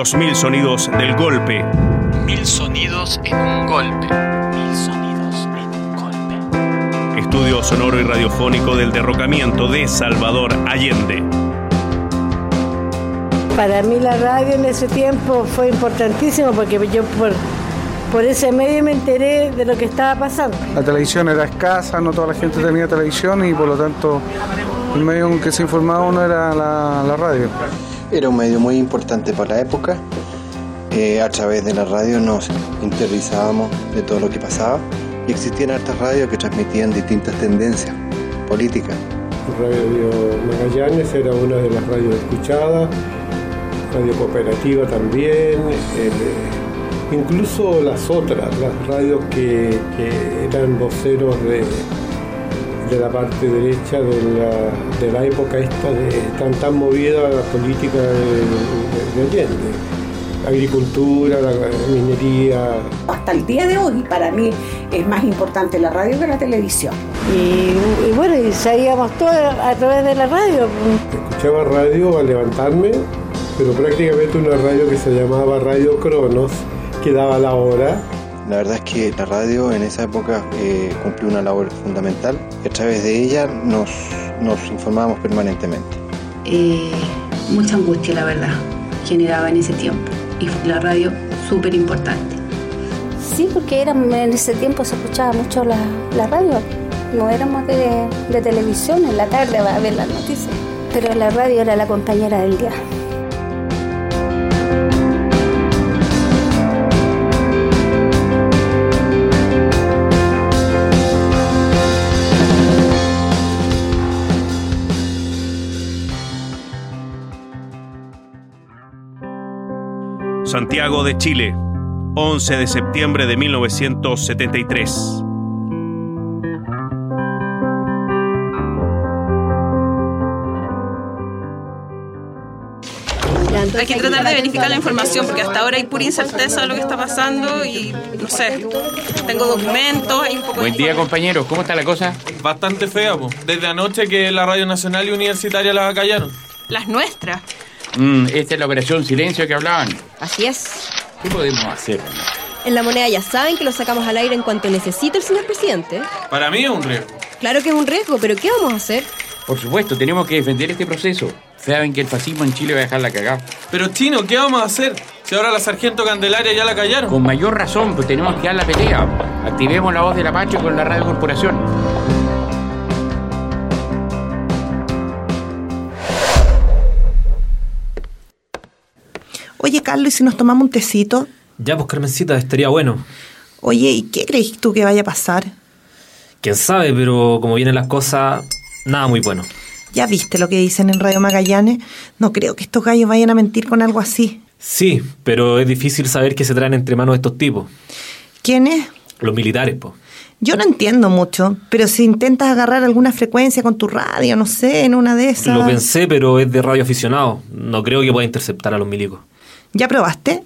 Los mil sonidos del golpe. Mil sonidos en un golpe. Mil sonidos en un golpe. Estudio sonoro y radiofónico del derrocamiento de Salvador Allende. Para mí la radio en ese tiempo fue importantísimo porque yo por, por ese medio me enteré de lo que estaba pasando. La televisión era escasa, no toda la gente tenía televisión y por lo tanto el medio en que se informaba uno era la, la radio. Era un medio muy importante para la época. Eh, a través de la radio nos interiorizábamos de todo lo que pasaba y existían hartas radios que transmitían distintas tendencias políticas. Radio Magallanes era una de las radios escuchadas, Radio Cooperativa también, incluso las otras, las radios que eran voceros de, de la parte derecha de la, de la época esta de tan tan movida la política de, de- de Allende. Agricultura, la minería, Hasta el día de hoy, para mí, es más importante la radio que la televisión. Y, y bueno, y sabíamos todo a través de la radio. escuchaba radio al levantarme, pero prácticamente una radio que se llamaba Radio Cronos, que daba la hora. La verdad es que la radio en esa época eh, cumplió una labor fundamental y a través de ella nos, nos informábamos permanentemente. eh, mucha angustia, la verdad, generaba en ese tiempo. Y la radio, súper importante. Sí, porque era, en ese tiempo se escuchaba mucho la, la radio. No éramos de, de televisión en la tarde a ver las noticias. Pero la radio era la compañera del día. Santiago de Chile, 11 de septiembre de 1973. Hay que tratar de verificar la información porque hasta ahora hay pura incerteza de lo que está pasando y no sé, tengo documentos, hay un poco Buen de día, compañeros. ¿Cómo está la cosa? Bastante fea, po. Desde anoche que la Radio Nacional y Universitaria las acallaron. las nuestras. Mm, esta es la operación silencio que hablaban. Así es. ¿Qué podemos hacer? En la moneda ya saben que lo sacamos al aire en cuanto necesite el señor presidente. Para mí es un riesgo. Claro que es un riesgo, pero ¿qué vamos a hacer? Por supuesto, tenemos que defender este proceso. Saben que el fascismo en Chile va a dejar la cagada. Pero Chino, ¿qué vamos a hacer? Si ahora la sargento Candelaria ya la callaron. Con mayor razón, pues tenemos que dar la pelea. Activemos la voz de la Pacho con la radio corporación. Oye, Carlos, ¿y si nos tomamos un tecito? Ya, pues Carmencita, estaría bueno. Oye, ¿y qué crees tú que vaya a pasar? Quién sabe, pero como vienen las cosas, nada muy bueno. ¿Ya viste lo que dicen en Radio Magallanes? No creo que estos gallos vayan a mentir con algo así. Sí, pero es difícil saber qué se traen entre manos estos tipos. ¿Quiénes? Los militares, po. Yo no entiendo mucho, pero si intentas agarrar alguna frecuencia con tu radio, no sé, en una de esas... Lo pensé, pero es de radio aficionado. No creo que pueda interceptar a los milicos. ¿Ya probaste?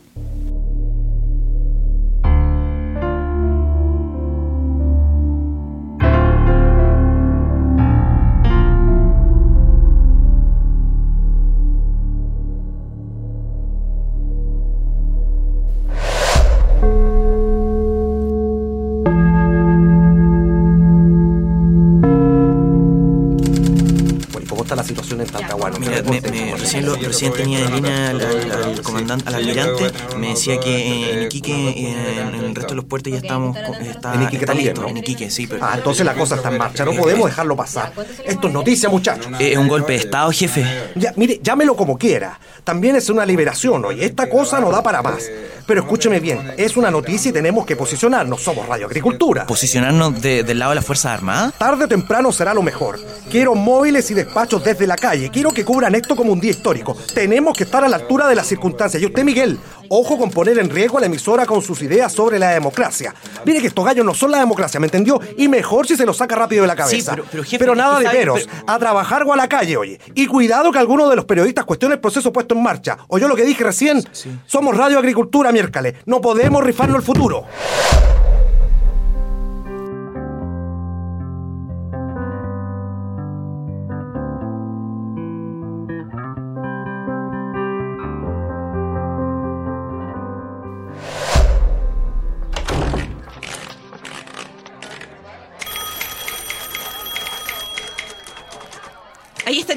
Mira, me- me- recién, lo- recién tenía en línea al, al- al comandante, al almirante, me decía que en Iquique, eh, en el resto de los puertos ya estamos, está, En Iquique está también, listo, ¿no? en Iquique, sí, pero... Ah, entonces la cosa está en marcha, no podemos dejarlo pasar. Esto es noticia, muchachos. Eh, Es un golpe de Estado, jefe. Ya, mire, llámelo como quiera. También es una liberación hoy. Esta cosa no da para más. Pero escúcheme bien, es una noticia y tenemos que posicionarnos. Somos Radio Agricultura. ¿Posicionarnos de- del lado de las Fuerzas Armadas? Tarde o temprano será lo mejor. Quiero móviles y despachos desde la calle. Quiero que cubran esto como un día histórico. Tenemos que estar a la altura de las circunstancias. Y usted, Miguel, ojo con poner en riesgo a la emisora con sus ideas sobre la democracia. Mire que estos gallos no son la democracia, ¿me entendió? Y mejor si se los saca rápido de la cabeza. Sí, pero- pero, jefe, nada de peros. A trabajar o a la calle, oye. Y cuidado que alguno de los periodistas cuestione el proceso puesto en marcha. ¿Oyó lo que dije recién? Somos Radio Agricultura, miércoles. No podemos rifarnos el futuro.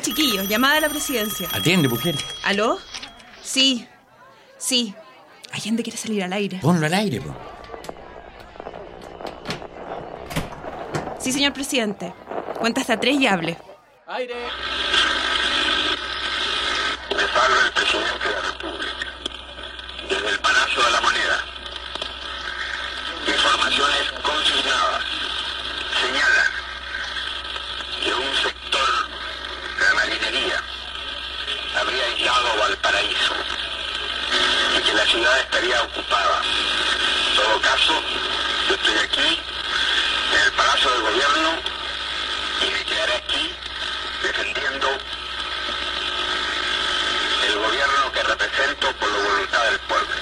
Ahí está el chiquillo, llamada a la presidencia. Atiende, mujer. ¿Aló? Sí, sí. Allende quiere salir al aire. Ponlo al aire, po. Sí, señor presidente. Cuenta hasta tres y hable. Aire. Les habla el presidente de la República. Desde el Palacio de la Moneda. Informaciones consignadas señalan que un sector de la marinería habría aislado Valparaíso y que la ciudad estaría ocupada. En todo caso, yo estoy aquí, en el Palacio del Gobierno, y me quedaré aquí defendiendo el gobierno por la voluntad del pueblo.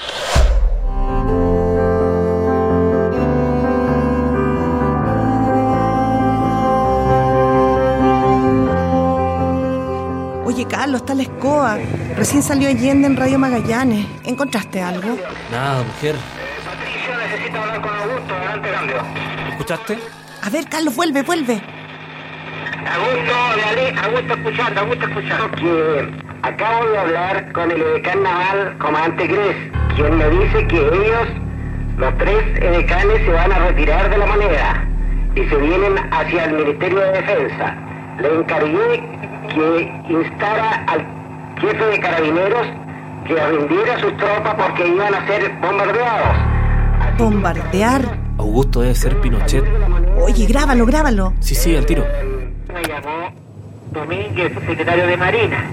Oye, Carlos, está la escoba. Recién salió Allende en Radio Magallanes. ¿Encontraste algo? Nada, mujer. Patricio necesita hablar con Augusto, adelante cambio. ¿Escuchaste? A ver, Carlos, vuelve, vuelve. Augusto, Beatriz, Augusto escuchando, Augusto escuchando. Que acabo de hablar con el edecán naval, comandante Gres, quien me dice que ellos, los tres edecanes, se van a retirar de la moneda y se vienen hacia el Ministerio de Defensa. Le encargué que instara al jefe de carabineros que rindiera sus tropas porque iban a ser bombardeados. Bombardear. Augusto debe ser Pinochet. Oye, grábalo, grábalo. Sí, sí, al tiro. Me llamó Domínguez, secretario de Marina,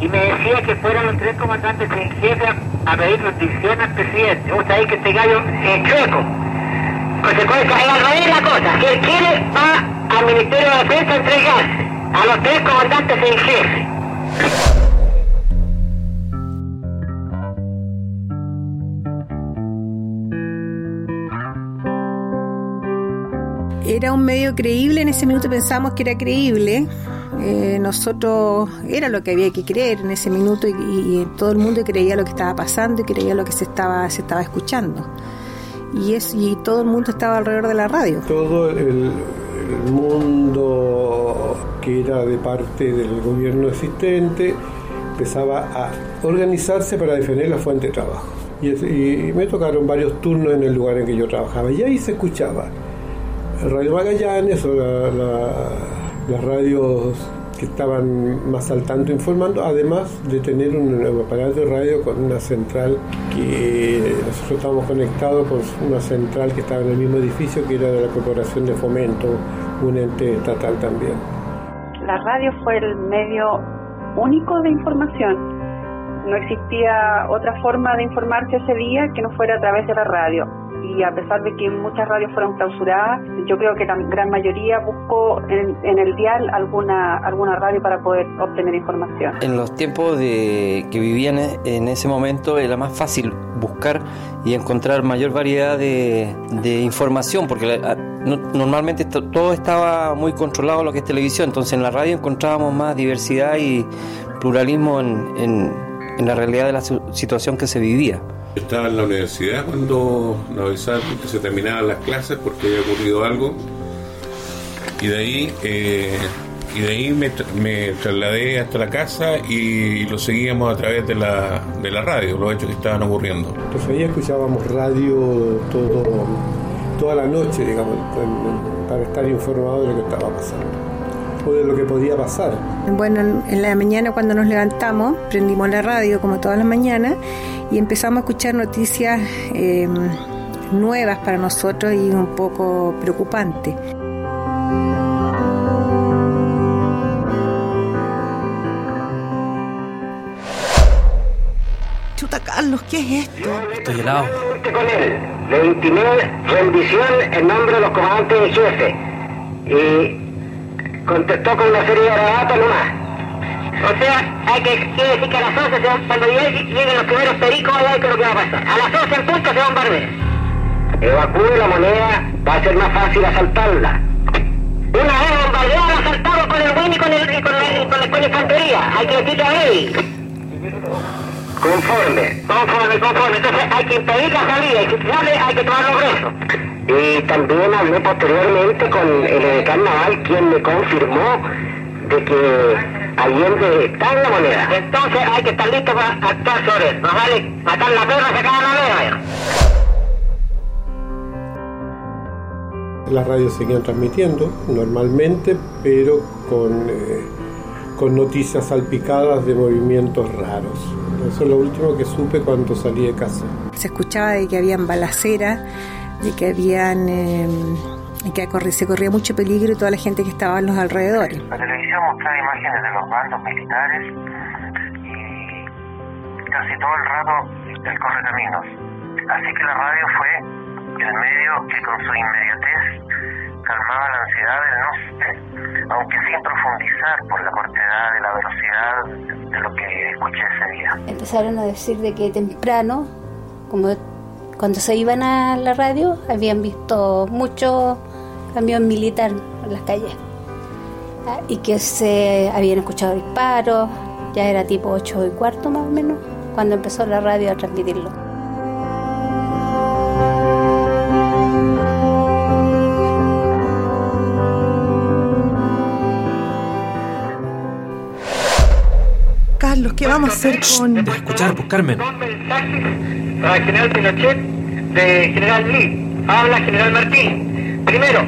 y me decía que fueran los tres comandantes en jefe a, pedir notición al presidente. Vos sabés que este gallo es chueco. Consecuencia, es al revés la cosa. Que él quiere va al Ministerio de Defensa a entregarse a los tres comandantes en jefe. Era un medio creíble, en ese minuto pensamos que era creíble. Eh, nosotros era lo que había que creer en ese minuto y, todo el mundo creía lo que estaba pasando y creía lo que se estaba, se estaba escuchando. Y, es, y todo el mundo estaba alrededor de la radio. Todo el, mundo que era de parte del gobierno existente empezaba a organizarse para defender la fuente de trabajo. Y, es- y me tocaron varios turnos en el lugar en que yo trabajaba. Y ahí se escuchaba Radio Magallanes o la- las radios que estaban más al tanto informando, además de tener un aparato de radio con una central que nosotros estábamos conectados con una central que estaba en el mismo edificio que era de la Corporación de Fomento, un ente estatal también. La radio fue el medio único de información. No existía otra forma de informarse ese día que no fuera a través de la radio. Y a pesar de que muchas radios fueron clausuradas, yo creo que la gran mayoría buscó en, el dial alguna, alguna radio para poder obtener información. En los tiempos de que vivían en ese momento era más fácil buscar y encontrar mayor variedad de, información, porque la- no- normalmente to- todo estaba muy controlado lo que es televisión, entonces en la radio encontrábamos más diversidad y pluralismo en, en- en la realidad de la situación que se vivía. Estaba en la universidad cuando nos avisaron que se terminaban las clases porque había ocurrido algo. Y de ahí, eh, y de ahí me, me trasladé hasta la casa y lo seguíamos a través de la, de la radio, los hechos que estaban ocurriendo. Entonces ahí escuchábamos radio todo, toda la noche, digamos, en- para estar informados de lo que estaba pasando de lo que podía pasar. Bueno, en- en la mañana cuando nos levantamos, prendimos la radio como todas las mañanas y empezamos a escuchar noticias eh, nuevas para nosotros y un poco preocupantes. Chuta, Carlos, ¿qué es esto? Estoy helado. con él. Le intimé rendición en nombre de los comandantes en jefe. Y contestó con una serie de garabatos nomás. O sea, hay que, quiere decir que a las 11 se van, cuando lleguen, los primeros pericos, allá hay que lo que va a pasar. A las 11 en punto se bombardea. Evacúe la moneda, va a ser más fácil asaltarla. Una vez bombardeada, asaltamos con el Win y con, el, y con, la, y con, la, con la infantería. Hay que decirle a él. Conforme, conforme, conforme. Entonces hay que impedir la salida, y si sale hay que tomarlo preso. Y también hablé posteriormente con el edecán naval, quien me confirmó de que Allende está en la moneda. Entonces hay que estar listo para actuar sobre eso. No vale matar la perra sacar la moneda. Las radios seguían transmitiendo normalmente, pero con, eh, con noticias salpicadas de movimientos raros. Eso es lo último que supe cuando salí de casa. Se escuchaba de que habían balaceras, de que habían... Eh, que se corría mucho peligro y toda la gente que estaba en los alrededores. La televisión mostraba imágenes de los bandos militares y casi todo el rato el correcaminos. Así que la radio fue el medio que con su inmediatez calmaba la ansiedad del no sé, aunque sin profundizar por la cortedad de la velocidad de lo que escuché ese día. Empezaron a decir de que temprano, como cuando se iban a la radio, habían visto mucho camión militar en las calles Ah, y que se habían escuchado disparos, ya era tipo 8 y cuarto más o menos, cuando empezó la radio a transmitirlo. Vamos a hacer con...? Escuchar, pues Carmen. Para el general Pinochet de General Lee. Habla General Martín. Primero,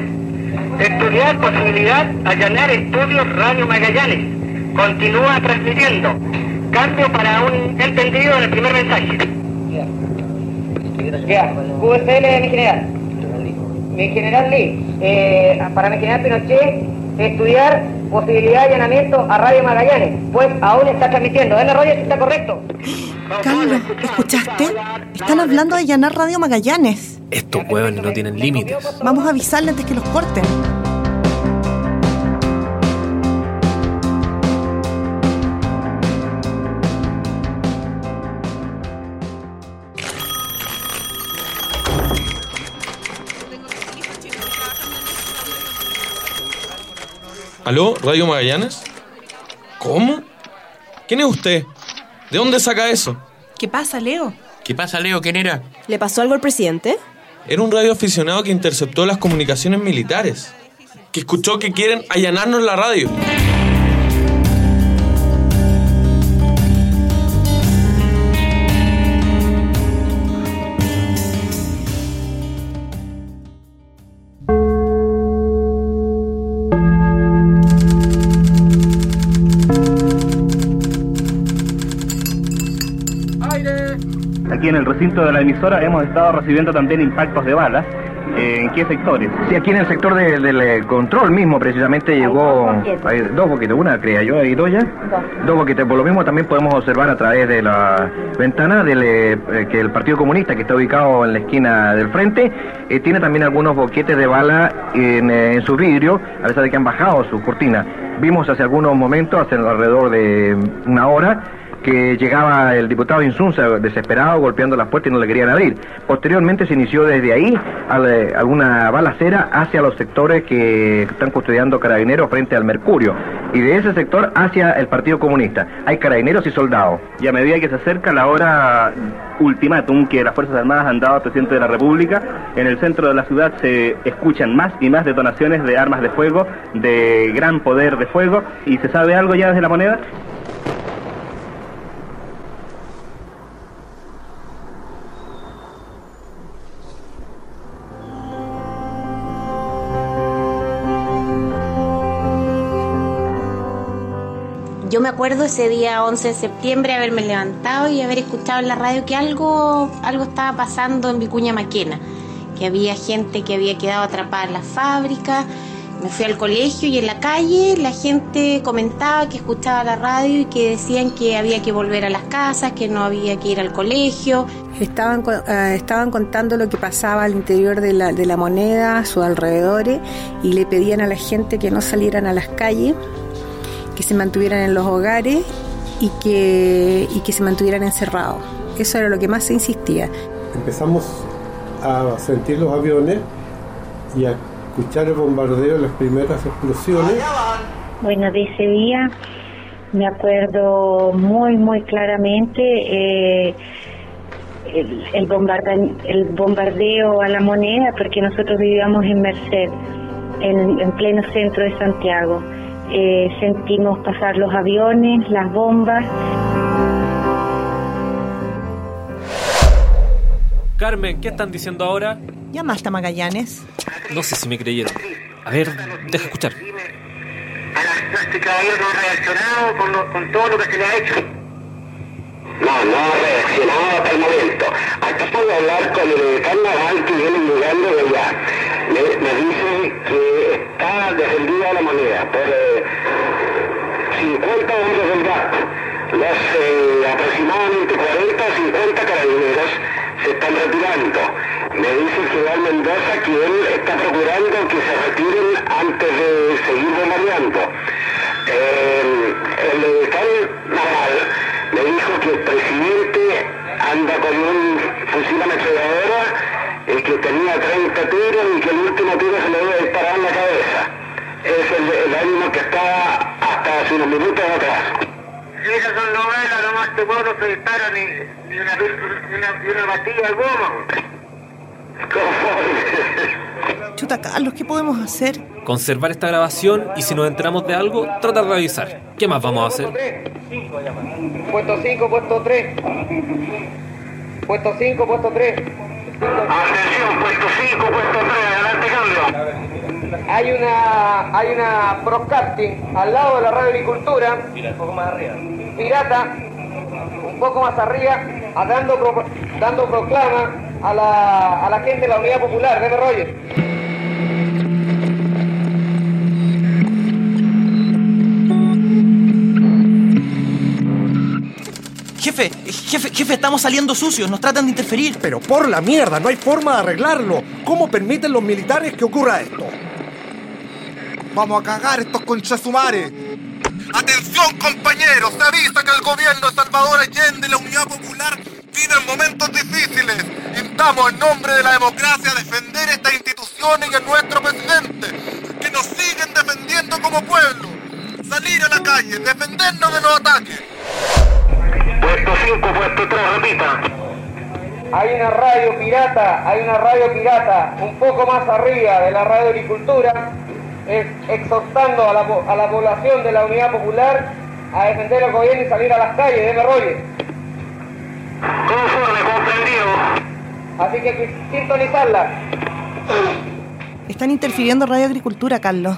estudiar posibilidad allanar estudios Radio Magallanes. Continúa transmitiendo. Cambio para un entendido en el primer mensaje. Ya, QSL, mi general. Mi general Lee, eh, para mi general Pinochet, estudiar posibilidad de allanamiento a Radio Magallanes, pues aún está transmitiendo. ¿Es la radio si está correcto? Carlos, ¿escuchaste? Están hablando de allanar Radio Magallanes. Estos hueones no tienen límites. Vamos a avisarle antes que los corten. ¿Aló, Radio Magallanes? ¿Cómo? ¿Quién es usted? ¿De dónde saca eso? ¿Qué pasa, Leo? ¿Qué pasa, Leo? ¿Quién era? ¿Le pasó algo al presidente? Era un radio aficionado que interceptó las comunicaciones militares. Que escuchó que quieren allanarnos la radio. El recinto de la emisora hemos estado recibiendo también impactos de balas. Eh, ¿En qué sectores? Sí, aquí en el sector de- del eh, control mismo precisamente llegó hay dos boquetes, una creía yo y dos ya. Dos boquetes, por lo mismo también podemos observar a través de la ventana del, eh, eh, que el Partido Comunista que está ubicado en la esquina del frente eh, tiene también algunos boquetes de bala en, eh, en su vidrio, a pesar de que han bajado su cortina. Vimos hace algunos momentos, hace alrededor de una hora, que llegaba el diputado Insunza desesperado golpeando las puertas y no le querían abrir. Posteriormente se inició desde ahí eh, alguna balacera hacia los sectores que están custodiando carabineros frente al Mercurio y de ese sector hacia el Partido Comunista. Hay carabineros y soldados. Y a medida que se acerca la hora ultimátum que las Fuerzas Armadas han dado al presidente de la República, en el centro de la ciudad se escuchan más y más detonaciones de armas de fuego, de gran poder de fuego. ¿Y se sabe algo ya desde la moneda? Me acuerdo ese día 11 de septiembre haberme levantado y haber escuchado en la radio que algo, algo estaba pasando en Vicuña Maquena, que había gente que había quedado atrapada en la fábrica. Me fui al colegio y en la calle la gente comentaba que escuchaba la radio y que decían que había que volver a las casas, que no había que ir al colegio. Estaban, eh, estaban contando lo que pasaba al interior de la, de la moneda, a sus alrededores, y le pedían a la gente que no salieran a las calles, que se mantuvieran en los hogares y que, y que se mantuvieran encerrados. Eso era lo que más se insistía. Empezamos a sentir los aviones y a escuchar el bombardeo, las primeras explosiones. Bueno, de ese día me acuerdo muy, muy claramente eh, el, el, bombarda- el bombardeo a la moneda, porque nosotros vivíamos en Merced, en, en pleno centro de Santiago. Eh, sentimos pasar los aviones, las bombas. Carmen, ¿qué están diciendo ahora? ¿Llamaste a Magallanes? No sé si me creyeron. A ver, deja escuchar. Este caballero no ha reaccionado con, lo- con todo lo que se le ha hecho. No, no ha reaccionado hasta el momento. Acabo de hablar con el carnaval que viene llegando de allá. Me, dice que está defendida la moneda por eh, 50 hombres del GAP. Los eh, aproximadamente 40 o 50 carabineros se están retirando. Me dice el general Mendoza que él está procurando que se retiren antes de seguir bombardeando. Eh, el militar naval dijo que el presidente anda con un fusil ametralladora eh, que tenía 30 tiros y que el último tiro se le debe disparar en la cabeza. Es el, el ánimo que estaba hasta hace unos minutos atrás. Esas son novelas, nomás te puedo se dispara ni, ni, una, ni, una, ni una de goma. Chuta, Carlos, ¿qué podemos hacer? Conservar esta grabación y si nos enteramos de algo, tratar de avisar. ¿Qué más vamos a hacer? Puesto 5, puesto 3. Puesto 5, puesto 3. Atención, puesto 5, puesto 3, adelante cambio. Hay una, hay una broadcasting al lado de la radio agricultura. Un poco más arriba. Pirata, un poco más arriba, a dando, pro- dando proclama a la, a la gente de la Unidad Popular. Deme Roger. Jefe, jefe, jefe, estamos saliendo sucios, nos tratan de interferir. Pero por la mierda, no hay forma de arreglarlo. ¿Cómo permiten los militares que ocurra esto? Vamos a cagar estos conchasumares. Atención compañeros, se avisa que el gobierno de Salvador Allende y la Unidad Popular viven momentos difíciles. Intentamos en nombre de la democracia a defender estas instituciones y a nuestro presidente, que nos siguen defendiendo como pueblo. Salir a la calle, defendernos de los ataques. Puesto 5, puesto 3, repita. Hay una radio pirata, hay una radio pirata un poco más arriba de la radio agricultura, es- exhortando a la, a la población de la Unidad Popular a defender al gobierno y salir a las calles. Deme Roger. Conforme, comprendido. Así que sintonizarla. Están interfiriendo Radio Agricultura, Carlos.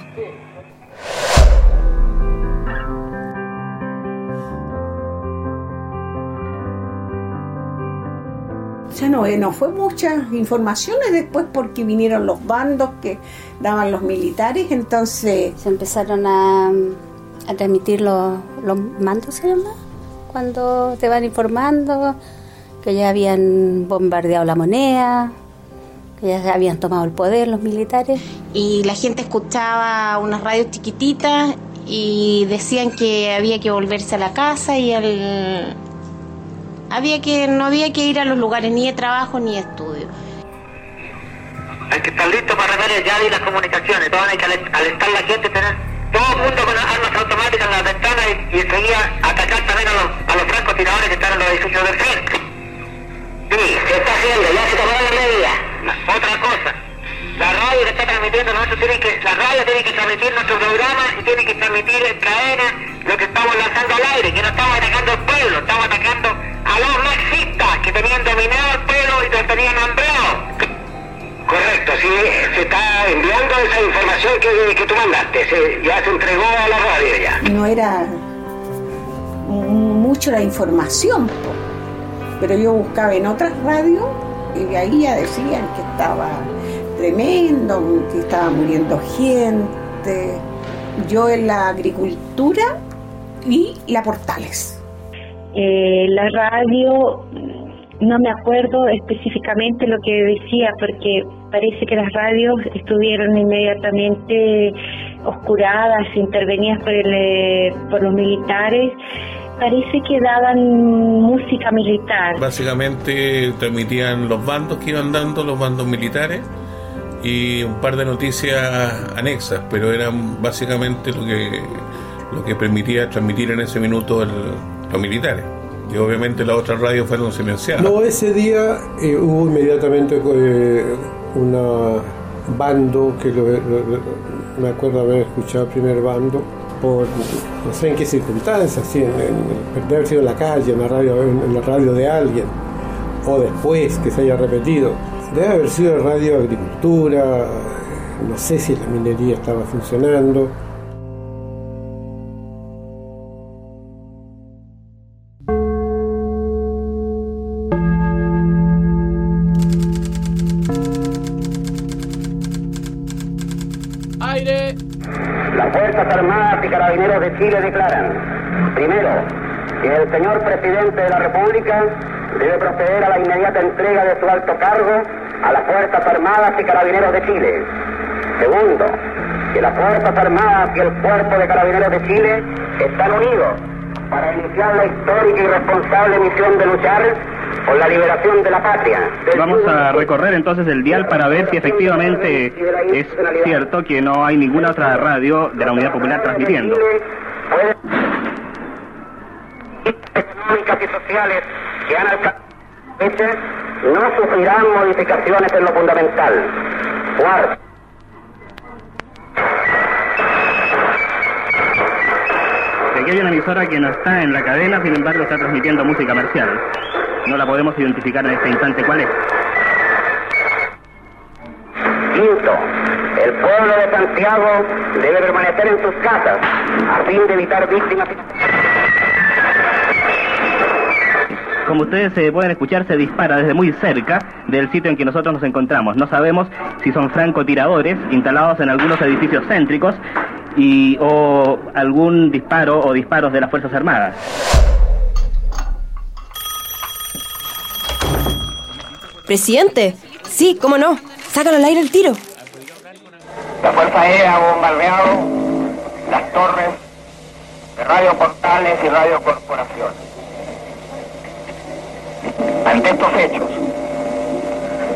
No, eh, no fue muchas informaciones después porque vinieron los bandos que daban los militares, entonces... Se empezaron a, a transmitir los, los mandos, ¿se llama? Cuando te van informando que ya habían bombardeado la moneda, que ya habían tomado el poder los militares. y la gente escuchaba unas radios chiquititas y decían que había que volverse a la casa y al había que no había que ir a los lugares ni de trabajo ni de estudio. Hay que estar listo para rever ya y las comunicaciones. Todos hay que alent- alentar a la gente, tener todo el mundo con las armas automáticas en las ventanas y, y enseguida atacar también a los, a los francotiradores que están en los edificios del frente. Sí, se está haciendo, ya se tomaron las medidas. Otra cosa, la radio que está transmitiendo, nosotros tienen que, la radio tiene que transmitir nuestro programa y tiene que transmitir en cadena lo que estamos lanzando al aire, que no estamos atacando al pueblo, estamos atacando a los marxistas que tenían dominado al pueblo y los tenían hambrado. Correcto, sí, se está enviando esa información que, que tú mandaste, se- ya se entregó a la radio ya. no era mucho la información, pero yo buscaba en otras radios y ahí ya decían que estaba tremendo, que estaba muriendo gente. Yo en la agricultura y la Portales. Eh, la radio, no me acuerdo específicamente lo que decía, porque parece que las radios estuvieron inmediatamente oscuradas, intervenidas por, el, eh, por los militares. Parece que daban música militar. Básicamente transmitían los bandos que iban dando, los bandos militares, y un par de noticias anexas, pero eran básicamente lo que, lo que permitía transmitir en ese minuto el- los militares. Y obviamente las otras radios fueron silenciadas. No, ese día eh, hubo inmediatamente eh, una bando que lo- lo- me acuerdo haber escuchado el primer bando por no sé en qué circunstancias, si en, en- haber sido en la calle, en la, radio, en la radio de alguien, o después que se haya repetido. Debe haber sido radio agricultura, no sé si la minería estaba funcionando. ¡Aire! Las Fuerzas Armadas y Carabineros de Chile declaran, primero, que el señor presidente de la República debe proceder a la inmediata entrega de su alto cargo a las Fuerzas Armadas y Carabineros de Chile. Segundo, que las Fuerzas Armadas y el Cuerpo de Carabineros de Chile están unidos para iniciar la histórica y responsable misión de luchar por la liberación de la patria. Vamos a recorrer entonces el dial para ver si efectivamente es cierto que no hay ninguna otra radio de la Unidad Popular transmitiendo. económicas y sociales que han alcanzado no sufrirán modificaciones en lo fundamental. Cuarto, Aquí hay una emisora que no está en la cadena, sin embargo está transmitiendo música marcial. No la podemos identificar en este instante cuál es. Quinto, el pueblo de Santiago debe permanecer en sus casas a fin de evitar víctimas. Como ustedes se pueden escuchar, se dispara desde muy cerca del sitio en que nosotros nos encontramos. No sabemos si son francotiradores instalados en algunos edificios céntricos y o algún disparo o disparos de las Fuerzas Armadas. Presidente, sí, cómo no. Sácalo al aire el tiro. La Fuerza Aérea ha bombardeado las torres de Radio Portales y Radio Corporación. Ante estos hechos,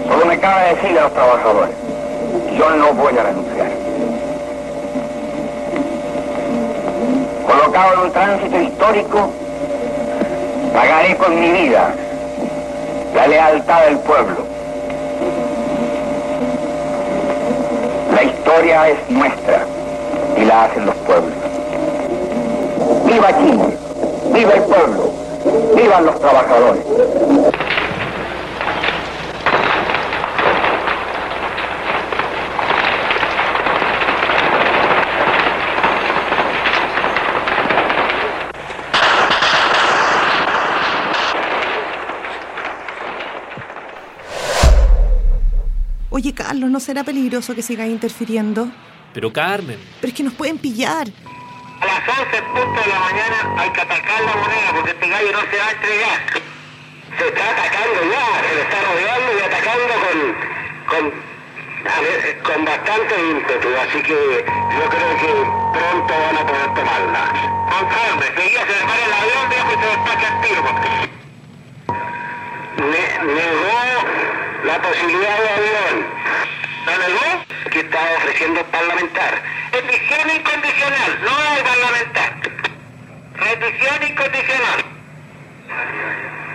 solo me cabe decir a los trabajadores, yo no voy a renunciar. Colocado en un tránsito histórico, pagaré con mi vida la lealtad del pueblo. La historia es nuestra y la hacen los pueblos. ¡Viva Chile! ¡Viva el pueblo! ¡Vivan los trabajadores! Oye, Carlos, ¿no será peligroso que sigas interfiriendo? Pero Carmen, Pero es que nos pueden pillar. A las 11 en punto de la mañana hay que atacar la moneda porque este gallo no se va a entregar. Se está atacando ya, se le está rodeando y atacando con, con, con bastante ímpetu, así que yo creo que pronto van a poder tomarla. Conforme, seguía se prepara el avión, viejo, y se despacha el tiro. Ne- negó la posibilidad de avión. ¿No negó? Que estaba ofreciendo parlamentar. Rendición incondicional, no hay parlamentar. Rendición incondicional.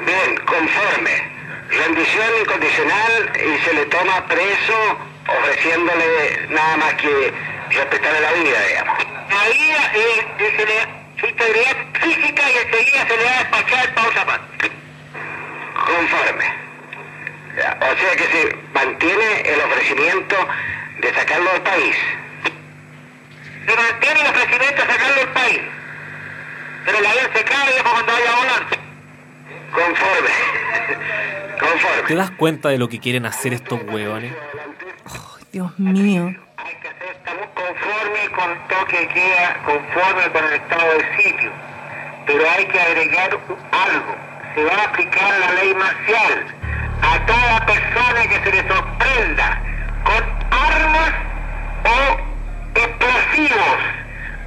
Bien, conforme. Rendición incondicional y se le toma preso ofreciéndole nada más que respetarle la vida, digamos. La vida y se le, su integridad física y enseguida se le va a despachar pausa paz. Conforme. O sea que se mantiene el ofrecimiento de sacarlo del país. Se mantiene el ofrecimiento de sacarlo del país. Pero el avión se cae viejo, cuando vaya a volar. Conforme. Conforme. ¿te das cuenta de lo que quieren hacer estos huevones? Dios mío. conforme con toque de queda, conforme con el estado del sitio. Pero hay que agregar algo. Se va a aplicar la ley marcial a cada persona que se le sorprenda con armas o explosivos.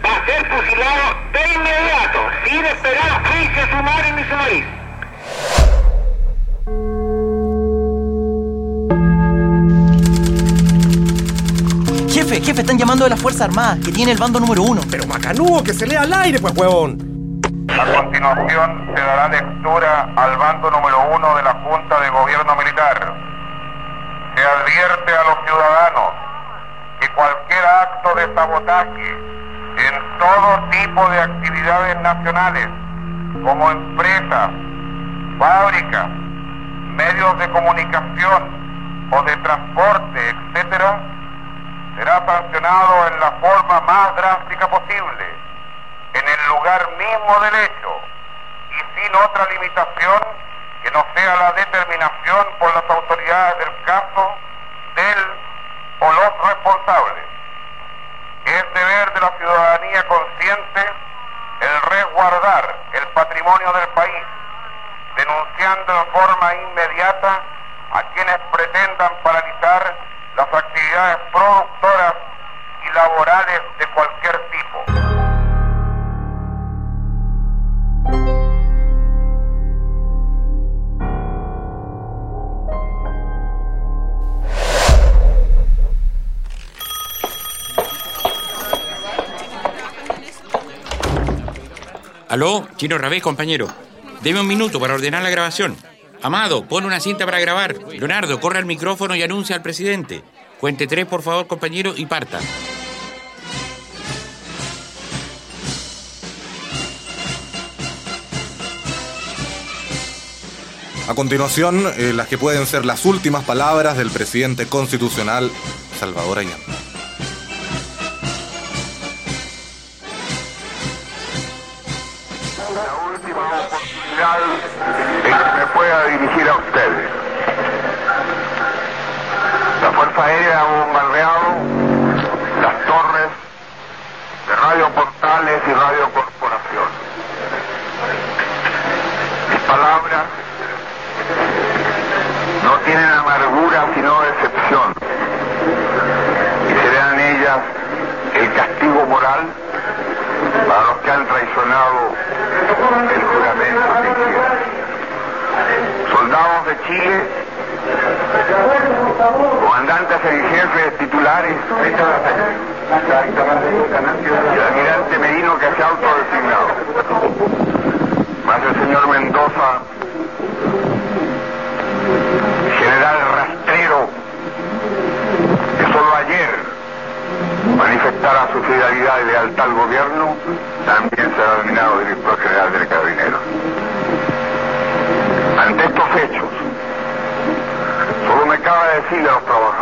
Va a ser fusilado de inmediato, sin esperar juicio sumario ni sumario. Jefe, jefe, están llamando de las Fuerzas Armadas, que tiene el bando número uno. Pero macanudo, que se lea al aire, pues, huevón. A continuación se dará lectura al bando número uno de la Junta de Gobierno Militar. Se advierte a los ciudadanos que cualquier acto de sabotaje, en todo tipo de actividades nacionales, como empresas, fábricas, medios de comunicación o de transporte, etcétera, será sancionado en la forma más drástica posible, en el lugar mismo del hecho y sin otra limitación que no sea la determinación por las autoridades del caso del o los responsables. Es deber de la ciudadanía consciente el resguardar el patrimonio del país, denunciando en forma inmediata a quienes pretendan paralizar Chino Rabé, compañero. Deme un minuto para ordenar la grabación. Amado, pon una cinta para grabar. Leonardo, corre al micrófono y anuncia al presidente. Cuente tres, por favor, compañero, y parta. A continuación, eh, las que pueden ser las últimas palabras del presidente constitucional Salvador Allende. Aérea ha bombardeado las torres de Radio Portales y Radio Corporación. Mis palabras no tienen amargura sino decepción y serán ellas el castigo moral para los que han traicionado el juramento que hicieron. Soldados de Chile, en jefe titulares, y el almirante Merino que se ha autodesignado. Más el señor Mendoza, general rastrero, que solo ayer manifestara su fidelidad y lealtad al gobierno, también será nominado director general del Carabineros. Ante estos hechos, solo me cabe decirle a los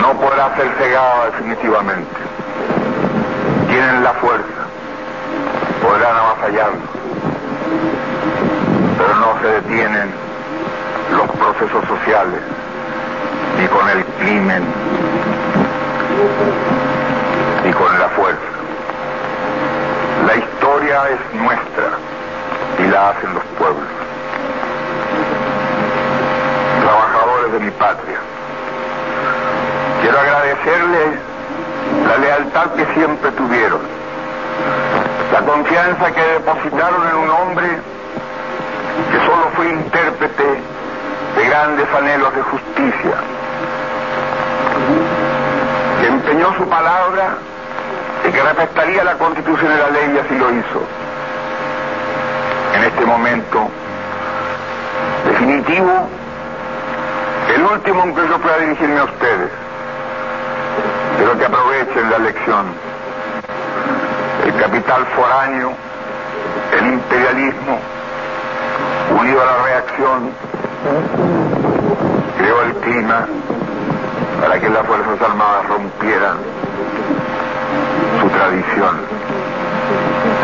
no podrá ser cegada definitivamente. Tienen la fuerza, podrán avasallarnos, pero no se detienen los procesos sociales ni con el crimen ni con la fuerza. La historia es nuestra y la hacen los pueblos. Trabajadores de mi patria, quiero agradecerles la lealtad que siempre tuvieron, la confianza que depositaron en un hombre que solo fue intérprete de grandes anhelos de justicia, que empeñó su palabra y que respetaría la constitución y la ley y así lo hizo. En este momento definitivo, el último en que yo pueda dirigirme a ustedes, pero que aprovechen la lección. El capital foráneo, el imperialismo, unido a la reacción, creó el clima para que las Fuerzas Armadas rompieran su tradición,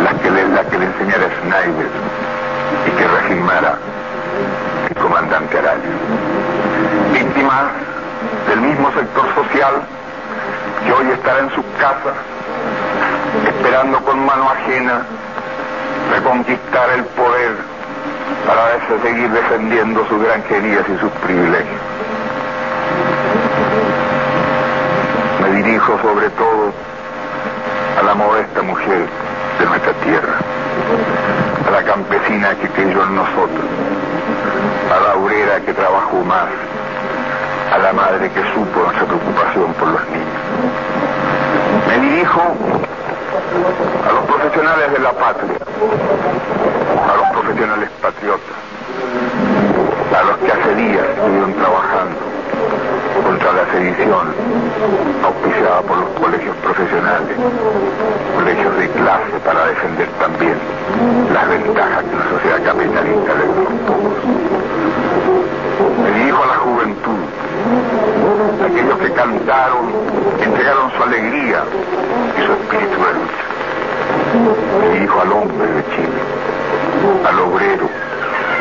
la que le, la enseñara Schneider y que reafirmara el comandante Araya. Víctimas del mismo sector social que hoy estará en sus casas esperando con mano ajena reconquistar el poder para seguir defendiendo sus granjerías y sus privilegios. Me dirijo sobre todo a la modesta mujer de nuestra tierra, a la campesina que creyó en nosotros, a la obrera que trabajó más, a la madre que supo nuestra preocupación por los niños. Me dirijo a los profesionales de la patria, a los profesionales patriotas, a los que hace días estuvieron trabajando contra la sedición auspiciada por los colegios profesionales, colegios de clase para defender también las ventajas que una sociedad capitalista le da a los pocos. Me dirijo a la juventud, aquellos que cantaron, entregaron su alegría y su espíritu de lucha. Me dirijo al hombre de Chile, al obrero,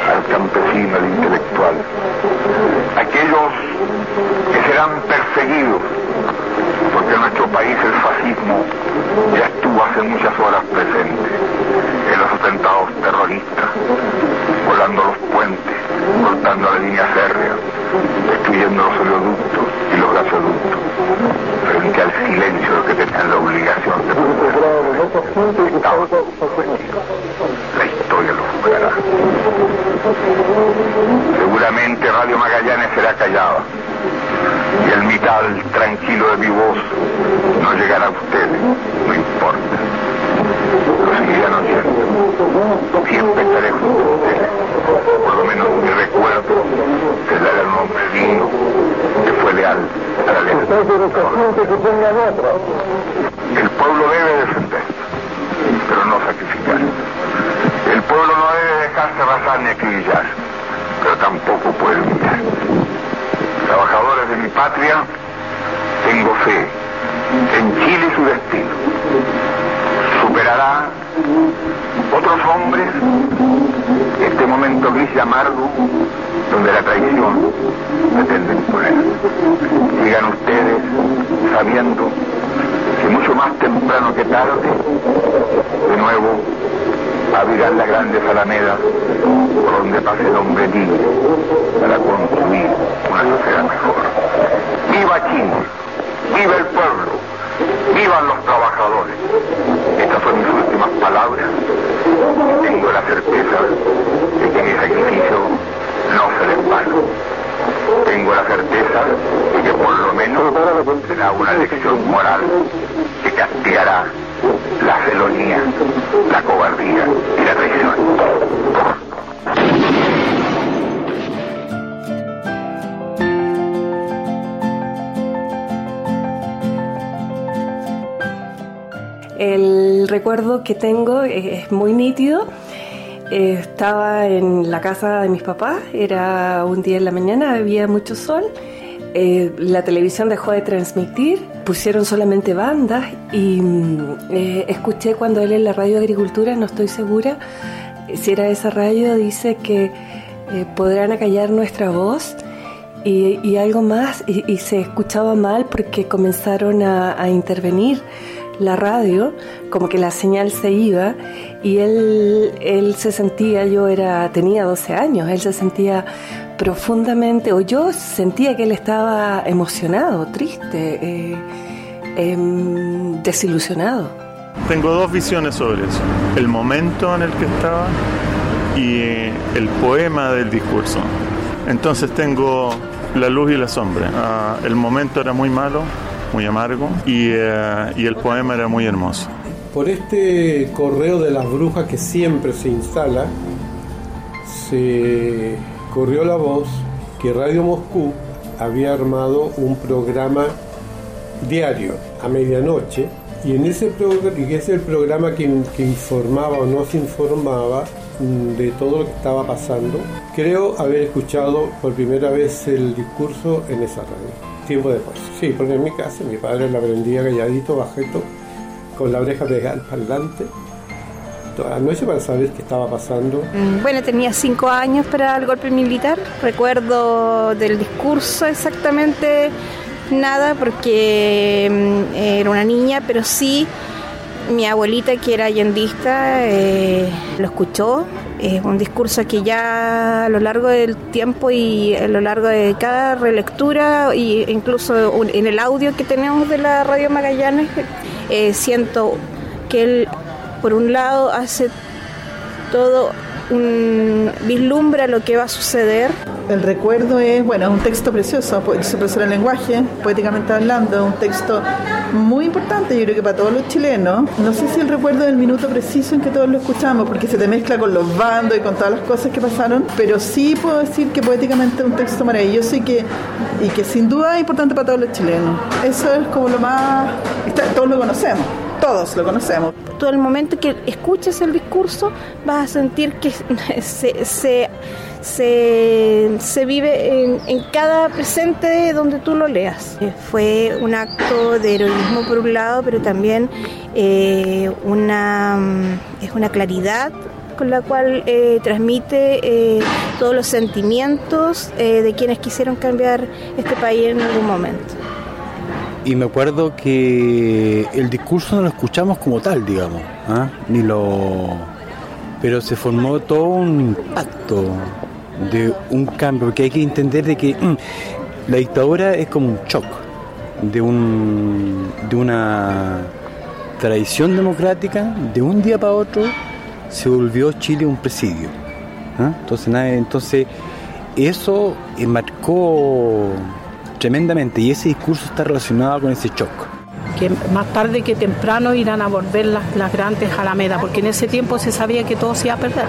al campesino, al intelectual, aquellos que serán perseguidos, porque en nuestro país el fascismo ya estuvo hace muchas horas presente en los atentados terroristas, volando los puentes, cortando la línea férrea, destruyendo los oleoductos y los gasoductos, frente al silencio que tenían la obligación de La historia lo juzgará. Seguramente Radio Magallanes será callada y el mital tranquilo de mi voz no llegará a ustedes, no importa. Lo seguirán oyendo. A ustedes. Por lo menos mi recuerdo será el nombre digno que fue leal a la lealtad. El pueblo debe defender, pero no sacrificar. El pueblo no debe dejarse arrasar ni acribillar, pero tampoco puede humillar. Trabajadores de mi patria, tengo fe en Chile su destino. Superará otros hombres este momento gris y amargo donde la traición pretende imponer. Sigan ustedes sabiendo que mucho más temprano que tarde, de nuevo abrirán las grandes alamedas por donde pase el hombre libre para construir una sociedad mejor. ¡Viva Chile! ¡Viva el pueblo! ¡Vivan los trabajadores! Estas son mis últimas palabras. Tengo la certeza de que mi sacrificio no será en vano. Tengo la certeza de que por lo menos será una lección moral que castigará la felonía, la cobardía y la traición. El recuerdo que tengo es muy nítido. Eh, Estaba en la casa de mis papás, era un día en la mañana, había mucho sol. Eh, la televisión dejó de transmitir, pusieron solamente bandas y mm, eh, escuché cuando él en la radio Agricultura, no estoy segura si era esa radio, dice que eh, podrán acallar nuestra voz y, y algo más y, y se escuchaba mal porque comenzaron a, a intervenir la radio, como que la señal se iba y él, él se sentía, yo era, tenía 12 años, él se sentía profundamente, o yo sentía que él estaba emocionado, triste, eh, em, desilusionado. Tengo dos visiones sobre eso. El momento en el que estaba y eh, el poema del discurso. Entonces tengo la luz y la sombra. Ah, el momento era muy malo, muy amargo, y, eh, y el poema era muy hermoso. Por este correo de las brujas que siempre se instala, se corrió la voz que Radio Moscú había armado un programa diario a medianoche y en ese programa, que es el programa que, informaba o no se informaba mm, de todo lo que estaba pasando, creo haber escuchado por primera vez el discurso en esa radio. Sí, porque en mi casa mi padre la prendía calladito, bajeto, con la oreja pegada al parlante, toda la noche para saber qué estaba pasando. Mm, Bueno, tenía cinco años para el golpe militar. Recuerdo del discurso exactamente nada porque mm, era una niña, pero sí mi abuelita que era allendista eh, lo escuchó. Es un discurso que ya a lo largo del tiempo y a lo largo de cada relectura e incluso en el audio que tenemos de la Radio Magallanes, eh, siento que él por un lado hace todo un vislumbra lo que va a suceder. El recuerdo es, bueno, es un texto precioso, su profesora de lenguaje, poéticamente hablando, un texto muy importante, yo creo que para todos los chilenos. No sé si el recuerdo del minuto preciso en que todos lo escuchamos, porque se te mezcla con los bandos y con todas las cosas que pasaron, pero sí puedo decir que poéticamente es un texto maravilloso y que, y que sin duda es importante para todos los chilenos. Eso es como lo más... todos lo conocemos, todos lo conocemos. Todo el momento que escuches el discurso vas a sentir que se, se, se, se vive en, en cada presente donde tú lo leas. Eh, Fue un acto de heroísmo por un lado, pero también eh, una, mm, es una claridad con la cual eh, transmite eh, todos los sentimientos eh, de quienes quisieron cambiar este país en algún momento. Y me acuerdo que el discurso no lo escuchamos como tal, digamos, ¿ah? ni lo, pero se formó todo un impacto de un cambio, porque hay que entender de que mm, la dictadura es como un shock de un, de una tradición democrática, de un día para otro se volvió Chile un presidio. ¿ah? Entonces, entonces eso eh, marcó tremendamente y ese discurso está relacionado con ese shock. que más tarde que temprano irán a volver las, las grandes alamedas, porque en ese tiempo se sabía que todo se iba a perder.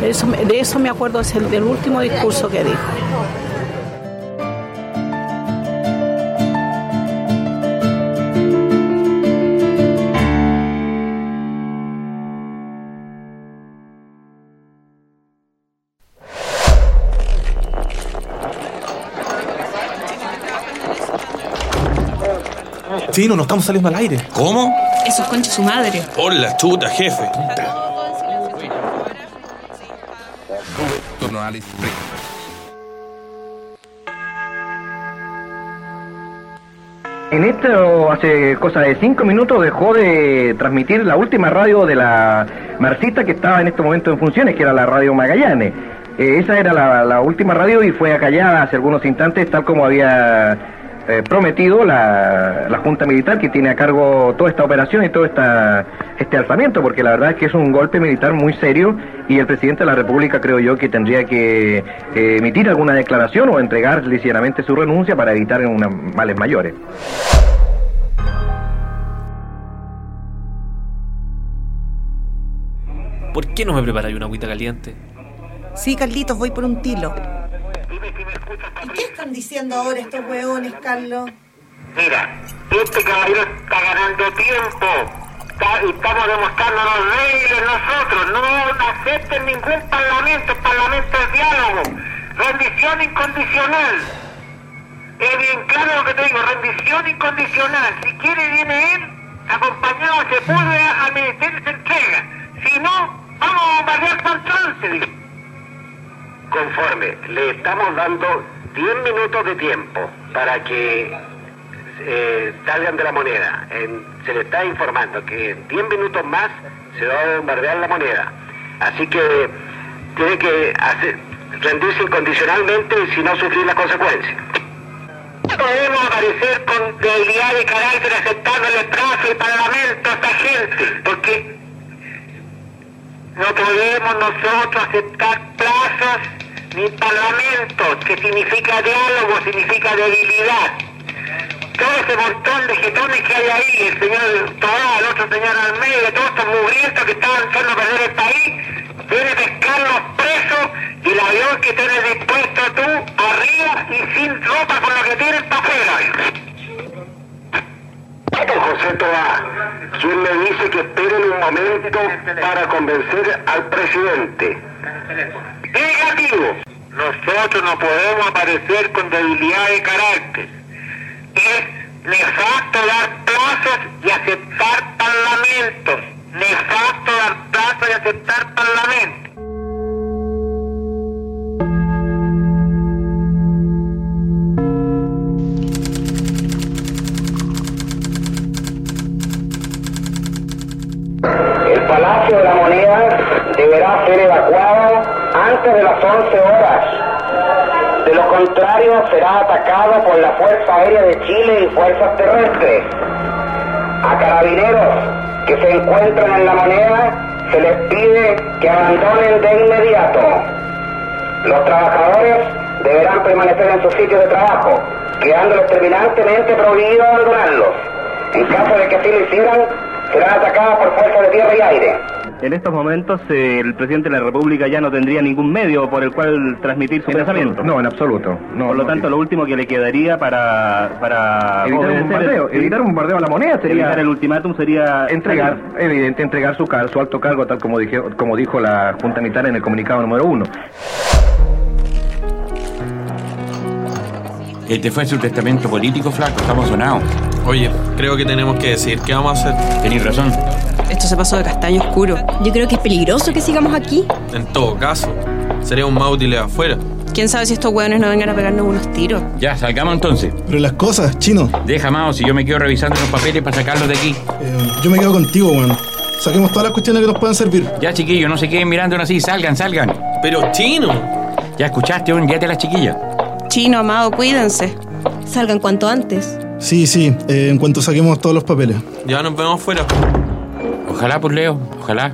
De eso, me- acuerdo, es el del último discurso que dijo. Chino, no estamos saliendo al aire. ¿Cómo? Eso es concha su madre. Hola, chuta, jefe. En esto, hace cosa de cinco minutos, dejó de transmitir la última radio de la marxista que estaba en este momento en funciones, que era la radio Magallanes. Eh, esa era la, la última radio y fue acallada hace algunos instantes, tal como había eh, prometido la, la Junta Militar que tiene a cargo toda esta operación y todo esta, este alzamiento, porque la verdad es que es un golpe militar muy serio y el presidente de la República creo yo que tendría que eh, emitir alguna declaración o entregar ligeramente su renuncia para evitar unas males mayores. ¿Por qué no me preparáis una agüita caliente? Sí, Carlitos, voy por un tilo. ¿Y qué están diciendo ahora estos hueones, Carlos? Mira, este caballero está ganando tiempo. Está- estamos demostrándonos débiles nosotros. No acepten ningún parlamento. El parlamento es diálogo. Rendición incondicional. Es bien claro lo que te digo. Rendición incondicional. Si quiere, viene él, acompañado, se puede al ministerio y se entrega. Si no, vamos a bombardear Contrance, dijo. Conforme, le estamos dando 10 minutos de tiempo para que eh, salgan de la moneda. En- se le está informando que en 10 minutos más se va a bombardear la moneda. Así que tiene que hacer- rendirse incondicionalmente y si no sufrir las consecuencias. No podemos aparecer con debilidad de carácter aceptando el plazo y parlamento a esta gente, porque no podemos nosotros aceptar plazos ni parlamentos, que significa diálogo, significa debilidad. Todo ese montón de jetones que hay ahí, el señor Toá, el otro señor Almeida, todos estos mugrientos que estaban echando perder el país, viene a pescarlos presos y el avión que tienes dispuesto tú arriba y sin ropa con lo que tienes para afuera. José Toá, ¿quién me dice que esperen un momento para convencer al presidente? Negativo. Nosotros no podemos aparecer con debilidad de carácter. Es nefasto dar plazos y aceptar parlamentos. Nefasto dar plazos y aceptar parlamentos. El Palacio de la Moneda deberá ser evacuado antes de las 11 horas. De lo contrario, será atacado por la Fuerza Aérea de Chile y fuerzas terrestres. A carabineros, que se encuentran en la moneda se les pide que abandonen de inmediato. Los trabajadores deberán permanecer en sus sitios de trabajo, quedándoles terminantemente prohibido abandonarlos. En caso de que así lo hicieran, serán atacados por fuerzas de tierra y aire. En estos momentos eh, el presidente de la República ya no tendría ningún medio por el cual transmitir su En pensamiento. absoluto. No, en absoluto. No, por lo no, tanto, lo último que le quedaría para, para Evitar un bombardeo, evitar un bombardeo a la moneda sería- evitar el ultimátum sería entregar, evidente, entregar su, car- su alto cargo, tal como, dije, como dijo la Junta Militar en el comunicado número uno. Este fue su testamento político, flaco. Estamos sonados. Oye, creo que tenemos que decir qué vamos a hacer. Tenéis razón. Esto se pasó de castaño oscuro. Yo creo que es peligroso que sigamos aquí. En todo caso, sería un más útil afuera. ¿Quién sabe si estos hueones no vengan a pegarnos unos tiros? Ya, salgamos entonces. Pero las cosas, chino. Deja, Mao, si yo me quedo revisando los papeles para sacarlos de aquí. Eh, yo me quedo contigo, weón. Saquemos todas las cuestiones que nos puedan servir. Ya, chiquillos, no se queden mirando así. Salgan, salgan. Pero, chino. Ya escuchaste, un ya te las chiquillas. Chino, amado, cuídense. Salgan cuanto antes. Sí, sí, eh, en cuanto saquemos todos los papeles. Ya nos vemos fuera. Ojalá, pues, Leo. Ojalá.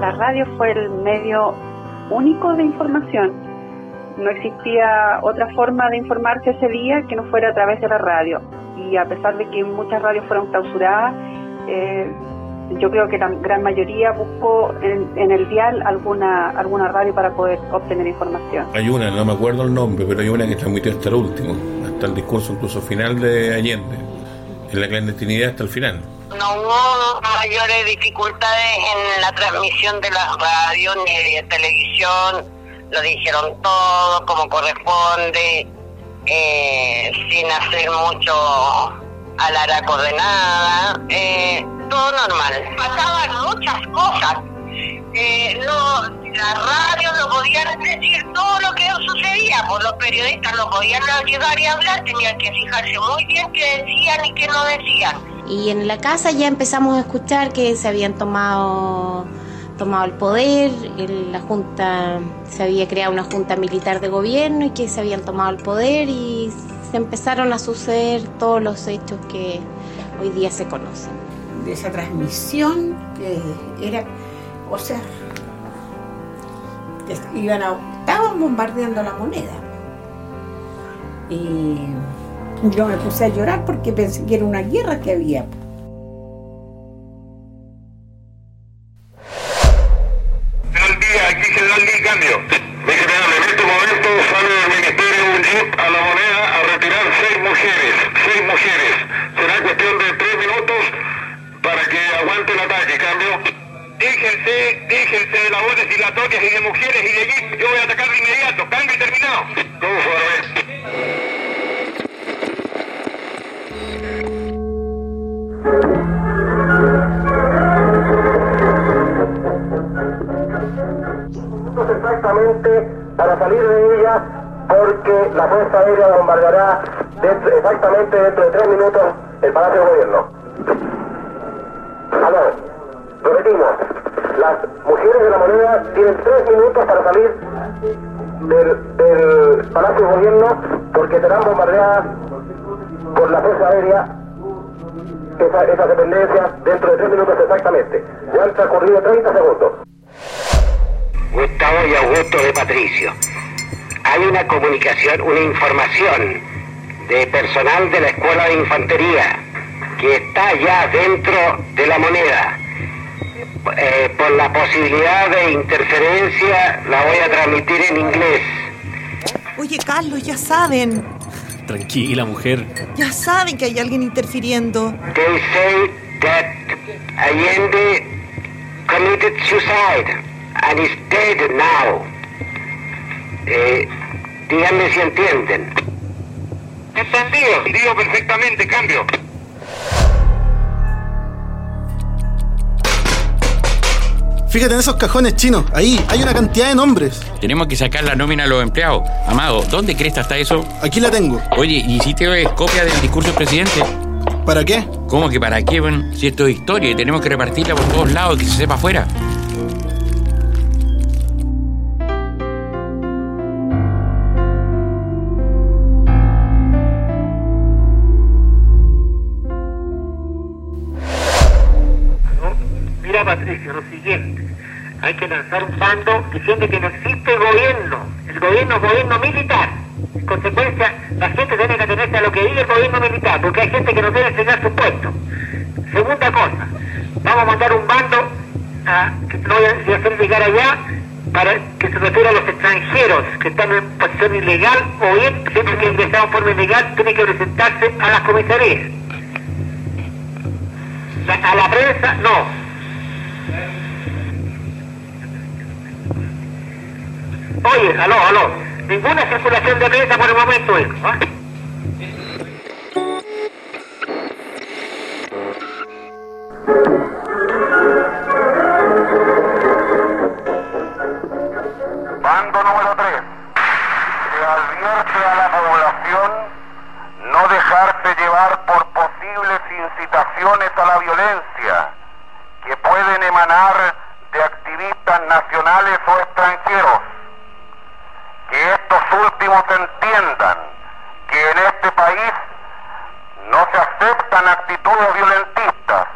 La radio fue el medio único de información. No existía otra forma de informarse ese día que no fuera a través de la radio. Y a pesar de que muchas radios fueron clausuradas, eh, yo creo que la gran mayoría buscó en, en el dial alguna, alguna radio para poder obtener información. Hay una, no me acuerdo el nombre, pero hay una que transmitió hasta el último, hasta el discurso incluso final de Allende, en la clandestinidad hasta el final. No hubo mayores dificultades en la transmisión de las radios ni de televisión, lo dijeron todo como corresponde, eh, sin hacer mucho alaraco de nada, eh, todo normal. Pasaban muchas cosas. Eh, no, la radio no podían decir todo lo que sucedía, pues los periodistas no podían llegar y hablar, tenían que fijarse muy bien qué decían y qué no decían. Y en la casa ya empezamos a escuchar que se habían tomado, tomado el poder, la junta, se había creado una junta militar de gobierno y que se habían tomado el poder y se empezaron a suceder todos los hechos que hoy día se conocen. de esa transmisión que era, o sea, iban estaban bombardeando la moneda. Y yo me puse a llorar porque pensé que era una guerra que había. La Fuerza Aérea bombardeará exactamente dentro de tres minutos el Palacio de Gobierno. Aló, repetimos, las mujeres de la moneda tienen tres minutos para salir del, del Palacio de Gobierno porque serán bombardeadas por la Fuerza Aérea esa- esas dependencias dentro de tres minutos exactamente. Ya han transcurrido 30 segundos. Gustavo y Augusto de Patricio. Hay una comunicación, una información de personal de la Escuela de Infantería que está ya dentro de la moneda. Eh, por la posibilidad de interferencia la voy a transmitir en inglés. Oye, Carlos, ya saben. Tranquila, mujer. Ya saben que hay alguien interfiriendo. They say that Allende committed suicide and is dead now. Eh, díganme si entienden. Entendido, digo perfectamente, cambio. Fíjate en esos cajones chinos. Ahí hay una cantidad de nombres. Tenemos que sacar la nómina a los empleados. Amado, ¿dónde crees está eso? Aquí la tengo. Oye, ¿y si te ves copia del discurso del presidente? ¿Para qué? ¿Cómo que para qué? Bueno, si esto es historia y tenemos que repartirla por todos lados y que se sepa afuera. Hay que lanzar un bando diciendo que no existe gobierno. El gobierno es gobierno militar. En consecuencia, la gente tiene que atenerse a lo que diga el gobierno militar, porque hay gente que no debe entregar su puesto. Segunda cosa, vamos a mandar un bando que lo voy a hacer llegar allá para que se refiera a los extranjeros que están en posición ilegal o bien, siempre que ingresaron en forma ilegal, tiene que presentarse a las comisarías. A la prensa, no. Oye, aló, aló. Ninguna circulación de prensa por el momento, hijo. ¿ah? Bando número 3. Se advierte a la población no dejarse llevar por posibles incitaciones a la violencia que pueden emanar de activistas nacionales o extranjeros. Estos últimos entiendan que en este país no se aceptan actitudes violentistas,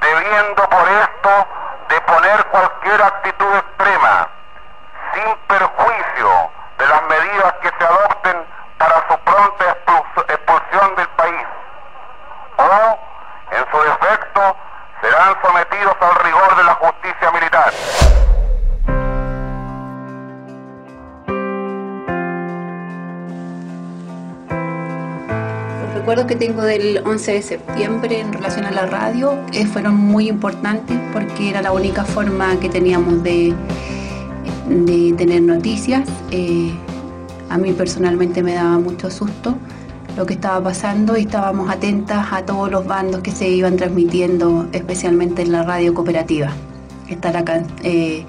debiendo por esto de poner cualquier actitud extrema sin perjuicio de las medidas que se adopten tengo del 11 de septiembre en relación a la radio eh, fueron muy importantes porque era la única forma que teníamos de, de tener noticias. Eh, a mí personalmente me daba mucho susto lo que estaba pasando y estábamos atentas a todos los bandos que se iban transmitiendo, especialmente en la radio cooperativa. Está la, eh,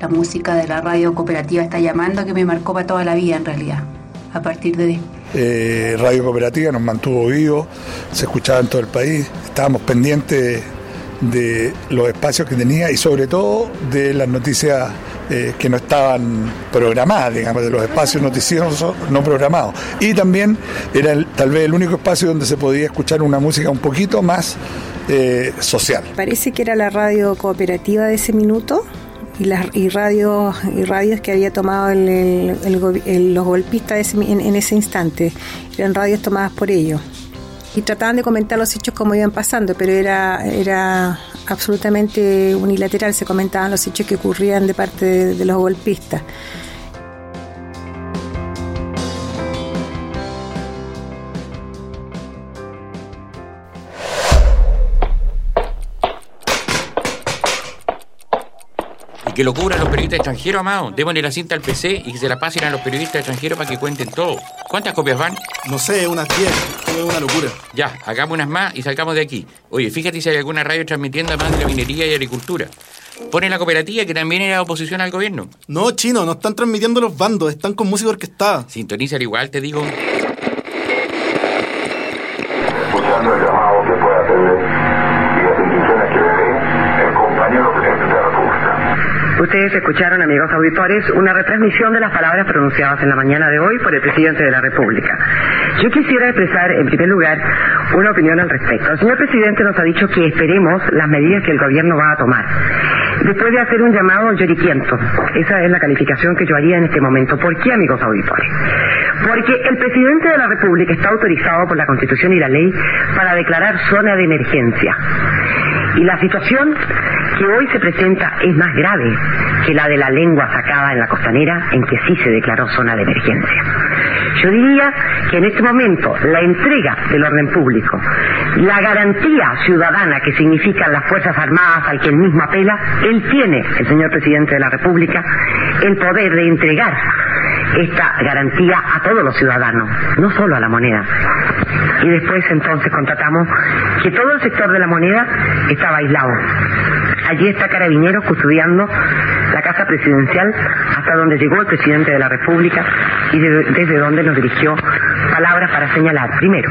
la música de la radio cooperativa está llamando que me marcó para toda la vida en realidad, a partir de Eh, Radio Cooperativa nos mantuvo vivos, se escuchaba en todo el país, estábamos pendientes de los espacios que tenía y sobre todo de las noticias eh, que no estaban programadas, digamos, de los espacios noticiosos no programados. Y también era el- tal vez el único espacio donde se podía escuchar una música un poquito más eh, social. Parece que era la radio cooperativa de ese minuto y las y radios y radios que había tomado el- el- los golpistas ese en, ese instante. Eran radios tomadas por ellos. Y trataban de comentar los hechos como iban pasando pero era era absolutamente unilateral. Se comentaban los hechos que ocurrían de parte de los golpistas que lo cubran los periodistas extranjeros, amado. Démosle la cinta al PC y que se la pasen a los periodistas extranjeros para que cuenten todo. ¿Cuántas copias van? No sé, unas 10. Es una locura. Ya, hagamos unas más y salgamos de aquí. Oye, fíjate si hay alguna radio transmitiendo además de la minería y agricultura. Pone la cooperativa que también era oposición al gobierno. No, chino, no están transmitiendo los bandos, están con música orquestada. Sintoniza al igual, te digo. Ustedes escucharon, amigos auditores, una retransmisión de las palabras pronunciadas en la mañana de hoy por el presidente de la República. Yo quisiera expresar, en primer lugar, una opinión al respecto. El señor presidente nos ha dicho que esperemos las medidas que el gobierno va a tomar. Después de hacer un llamado lloriquiento, esa es la calificación que yo haría en este momento. ¿Por qué, amigos auditores? Porque el presidente de la República está autorizado por la Constitución y la ley para declarar zona de emergencia. Y la situación que hoy se presenta es más grave que la de la lengua sacada en la costanera en que sí se declaró zona de emergencia. Yo diría que en este momento la entrega del orden público, la garantía ciudadana que significan las Fuerzas Armadas al que él mismo apela, él tiene, el señor presidente de la República, el poder de entregar esta garantía a todos los ciudadanos, no solo a la moneda. Y después entonces constatamos que todo el sector de la moneda estaba aislado. Allí está Carabineros custodiando la casa presidencial hasta donde llegó el presidente de la República y de- desde donde nos dirigió palabras para señalar, primero,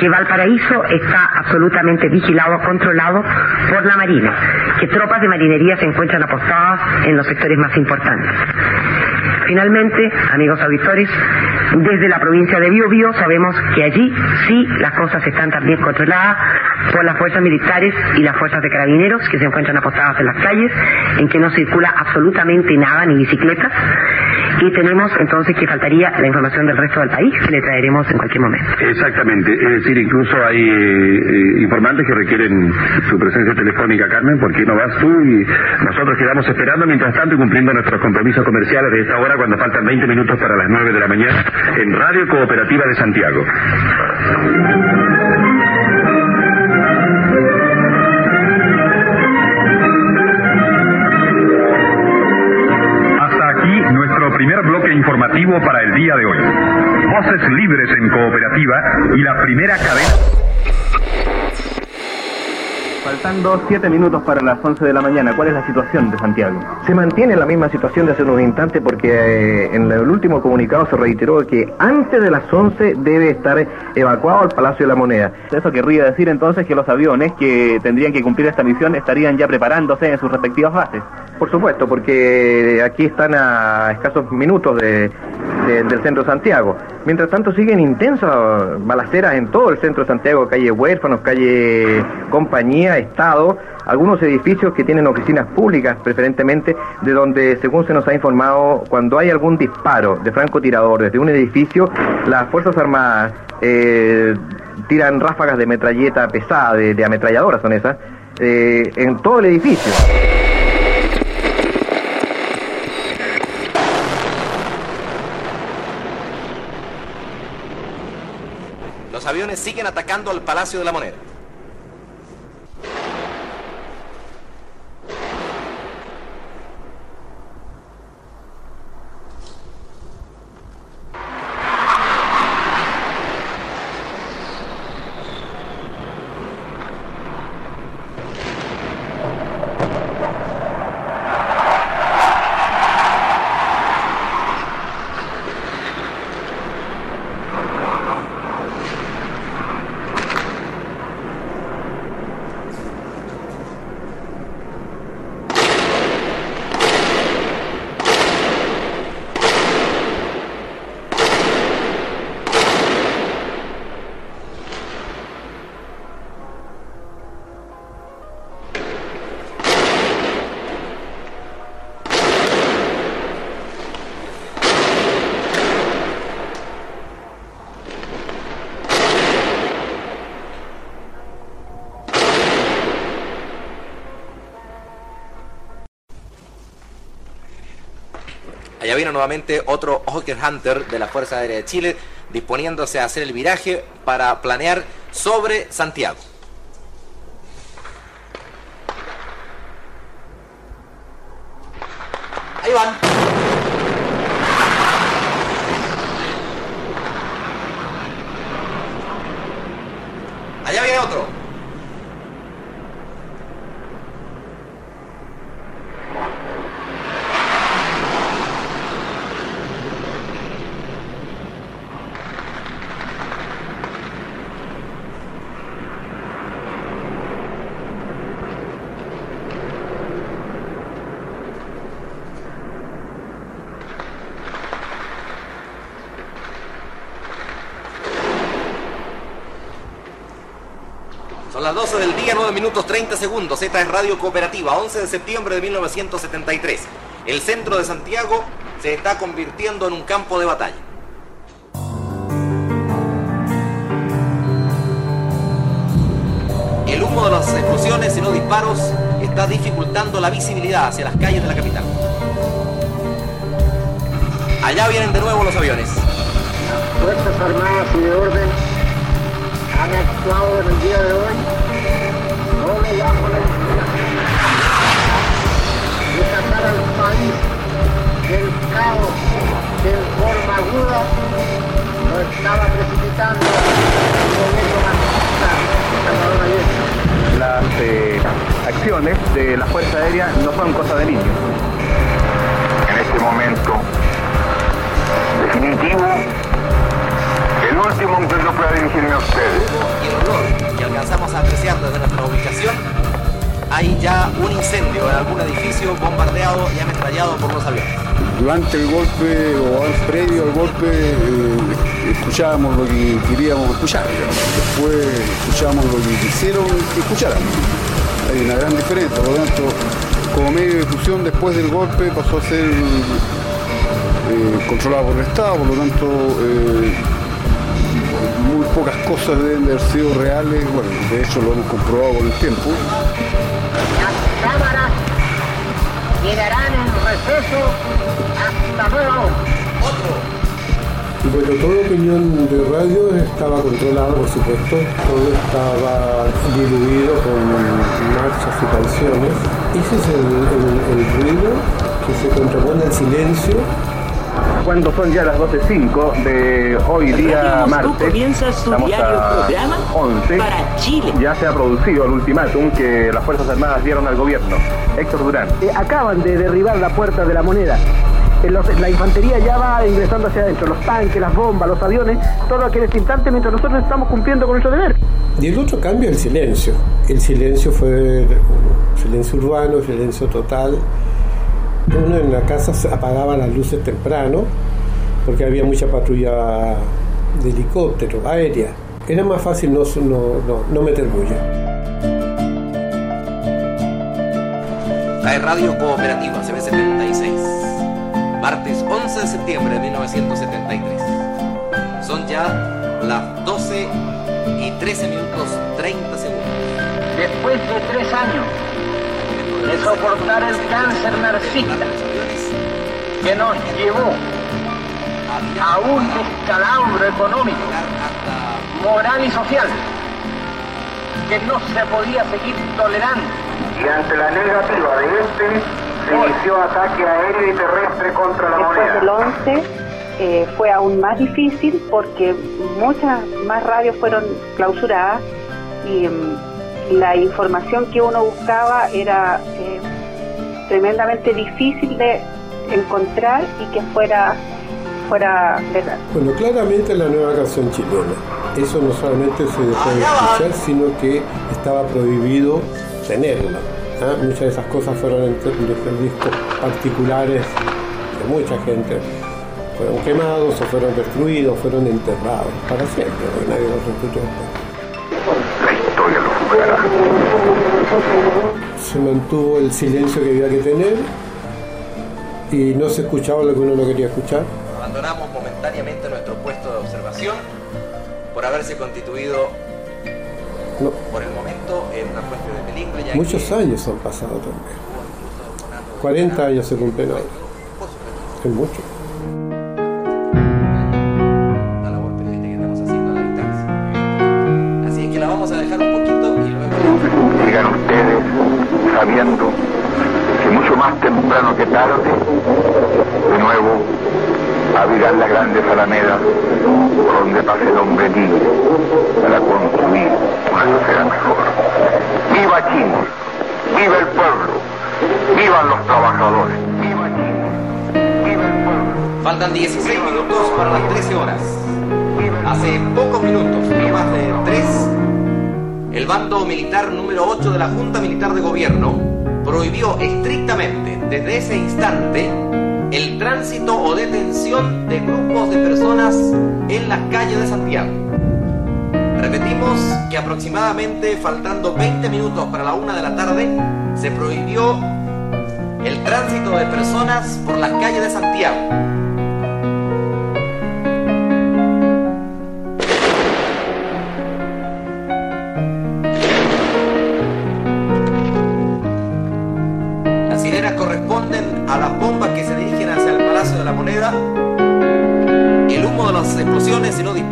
que Valparaíso está absolutamente vigilado, controlado por la Marina, que tropas de marinería se encuentran apostadas en los sectores más importantes. Finalmente, amigos auditores, desde la provincia de Biobío sabemos que allí sí las cosas están también controladas por las fuerzas militares y las fuerzas de carabineros que se encuentran apostadas en las calles, en que no circula absolutamente nada, ni bicicletas. Y tenemos entonces que faltaría la información del resto del país, que le traeremos en cualquier momento. Exactamente, es decir, incluso hay eh, eh, informantes que requieren su presencia telefónica, Carmen, ¿por qué no vas tú? Y nosotros quedamos esperando mientras tanto y cumpliendo nuestros compromisos comerciales de esta hora cuando faltan 20 minutos para las 9 de la mañana en Radio Cooperativa de Santiago. Informativo para el día de hoy. Voces libres en cooperativa y la primera cadena. Faltando siete minutos para las 11 de la mañana, ¿cuál es la situación de Santiago? Se mantiene la misma situación de hace unos instantes porque eh, en el último comunicado se reiteró que antes de las 11 debe estar evacuado al Palacio de la Moneda. Eso querría decir entonces que los aviones que tendrían que cumplir esta misión estarían ya preparándose en sus respectivas bases. Por supuesto, porque aquí están a escasos minutos de- de- del centro de Santiago. Mientras tanto siguen intensas balaceras en todo el centro de Santiago, calle Huérfanos, calle Compañía, Estado, algunos edificios que tienen oficinas públicas preferentemente, de donde, según se nos ha informado, cuando hay algún disparo de francotirador desde un edificio, las Fuerzas Armadas eh, tiran ráfagas de metralleta pesada, de, ametralladoras son esas, eh, en todo el edificio. Los aviones siguen atacando al Palacio de la Moneda. Viene nuevamente otro Hawker Hunter de la Fuerza Aérea de Chile disponiéndose a hacer el viraje para planear sobre Santiago. Ahí van. Allá viene otro. Son las 12 del día, 9 minutos 30 segundos. Esta es Radio Cooperativa, 11 de septiembre de 1973. El centro de Santiago se está convirtiendo en un campo de batalla. El humo de las explosiones y los disparos está dificultando la visibilidad hacia las calles de la capital. Allá vienen de nuevo los aviones. Fuerzas Armadas y de Orden han actuado en el día de hoy bajo la sacar al país del caos que en forma aguda lo estaba precipitando el gobierno machista de Salvador Allende. Las eh, acciones de la Fuerza Aérea no son cosa de niños. este momento definitivo, el último en que yo pueda dirigirme a ustedes. Y el olor que alcanzamos a apreciar desde nuestra ubicación, hay ya un incendio en algún edificio bombardeado y ametrallado por los aviones. Durante el golpe o al- previo al golpe eh, escuchábamos lo que queríamos escuchar. Después escuchamos lo que quisieron que escucháramos. Hay una gran diferencia. Por lo tanto, como medio de difusión después del golpe pasó a ser eh, controlado por el Estado, por lo tanto eh, pocas cosas deben de haber sido reales. Bueno, de hecho lo hemos comprobado con el tiempo. Las cámaras quedarán en receso hasta orden. Y bueno, toda opinión de radio estaba controlada, por supuesto, todo estaba diluido con marchas y canciones. Ese es el, el- el ruido que se contrapone al silencio. Cuando son ya las 12.05 de hoy día martes, estamos a 11, ya se ha producido el ultimátum que las Fuerzas Armadas dieron al gobierno. Héctor Durán. Eh, acaban de derribar la puerta de la moneda. Los- la infantería ya va ingresando hacia adentro, los tanques, las bombas, los aviones, todo aquel este instante mientras nosotros estamos cumpliendo con nuestro deber. Y el otro cambio, el silencio. El silencio fue silencio urbano, silencio total. Uno en la casa se apagaba las luces temprano porque había mucha patrulla de helicóptero, aérea. Era más fácil no, no, no, no meter bulla. La Radio Cooperativa CB76. Martes 11 de septiembre de 1973. Son ya las 12 y 13 minutos 30 segundos. Después de tres años de soportar el cáncer narcisista que nos llevó a un descalabro económico, moral y social que no se podía seguir tolerando. Y ante la negativa de este, se inició ataque aéreo y terrestre contra la Después del moneda. 11 eh, fue aún más difícil porque muchas más radios fueron clausuradas y mm, la información que uno buscaba era eh, tremendamente difícil de encontrar y que fuera fuera verdad. Bueno, claramente la nueva canción chilena. Eso no solamente se dejó de escuchar, sino que estaba prohibido tenerla. ¿ah? Muchas de esas cosas fueron en discos particulares de mucha gente. Fueron quemados o fueron destruidos, fueron enterrados para siempre, porque nadie los escuchó. Se mantuvo el silencio que había que tener y no se escuchaba lo que uno no quería escuchar. Abandonamos momentáneamente nuestro puesto de observación por haberse constituido No. por el momento en una fuente de peligro. Ya Muchos que años han pasado también. 40 años se cumplen ahora. Es mucho. Más temprano que tarde, de nuevo, abrirán las grandes alamedas por donde pase el hombre libre para construir una sociedad mejor. ¡Viva Chile! ¡Viva el pueblo! ¡Vivan los trabajadores! Faltan 16 minutos para las 13 horas. Hace pocos minutos, no más de 3, el bando militar número 8 de la Junta Militar de Gobierno prohibió estrictamente desde ese instante el tránsito o detención de grupos de personas en las calles de Santiago. Repetimos que aproximadamente faltando 20 minutos para la una de la tarde se prohibió el tránsito de personas por las calles de Santiago.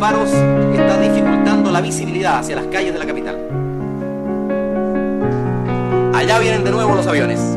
Disparos está dificultando la visibilidad hacia las calles de la capital. Allá vienen de nuevo los aviones.